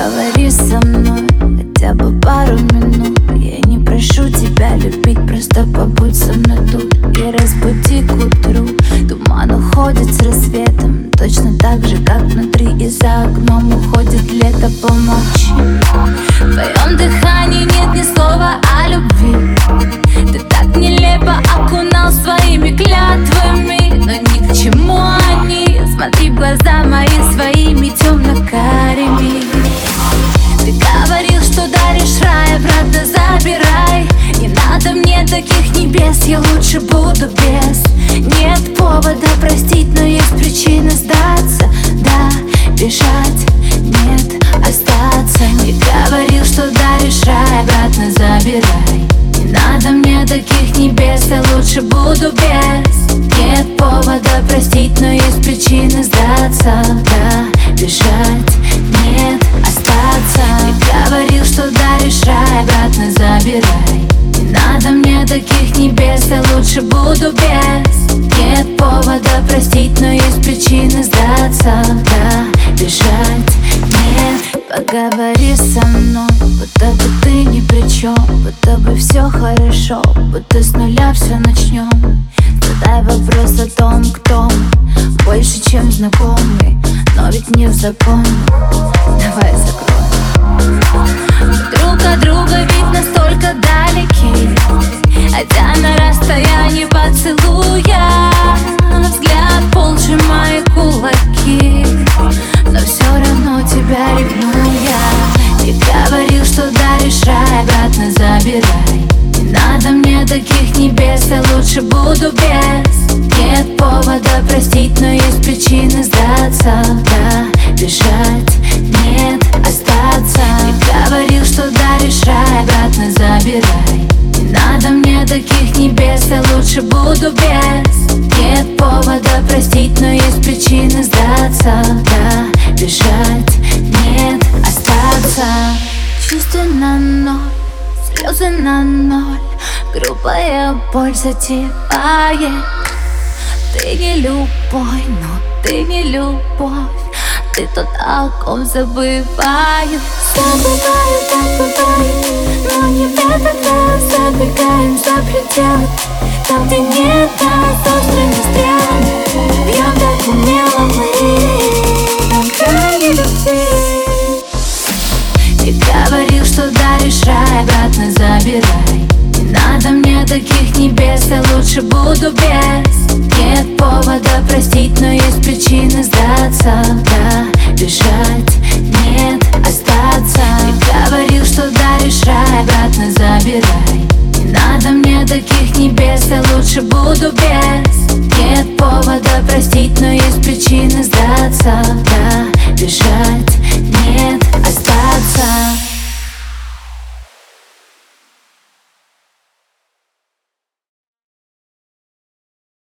Поговори со мной хотя бы пару минут. Я не прошу тебя любить, просто побудь со мной тут И разбуди к утру. Туман уходит с рассветом Точно так же, как внутри. И за окном уходит лето Помолчи. В твоем дыхании нет ни слова о небес, я лучше буду без. Нет повода простить, но есть причина сдаться. Да, бежать, нет, остаться. Не говорил, что даришь рай, обратно забирай. Не надо мне таких небес, я лучше буду без. Нет повода простить, но есть причина сдаться. Да, бежать, нет, остаться. Не говорил, что даришь рай, обратно забирай я лучше буду без. Нет повода простить, но есть причины сдаться. Да, бежать, нет. Поговори со мной, будто бы ты ни при чем Будто бы все хорошо, будто с нуля все начнем Задай вопрос о том, кто мы Больше, чем знакомый, но ведь не в законе. Давай закроем. Друг от друга ведь настолько далеки обратно забирай. Не надо мне таких небес, я лучше буду без. Нет повода простить, но есть причины сдаться. Да, бежать, нет, остаться. Не говорил, что даришь рай, обратно забирай. Не надо мне таких небес, я лучше буду без слезы на ноль. Грубая боль затевает. Ты не любой, но ты не любовь. Ты тот, о ком забываю Забываю, так бывает Но не в этот раз. Забегаем за пределы. Там, где нет нас таких небес Я лучше буду без. Нет повода простить Но есть причины сдаться. Да, бежать, нет, остаться. Ты говорил, что даришь рай Обратно забирай. Не надо мне таких небес Я лучше буду без. Нет повода простить Но есть причины сдаться. Да,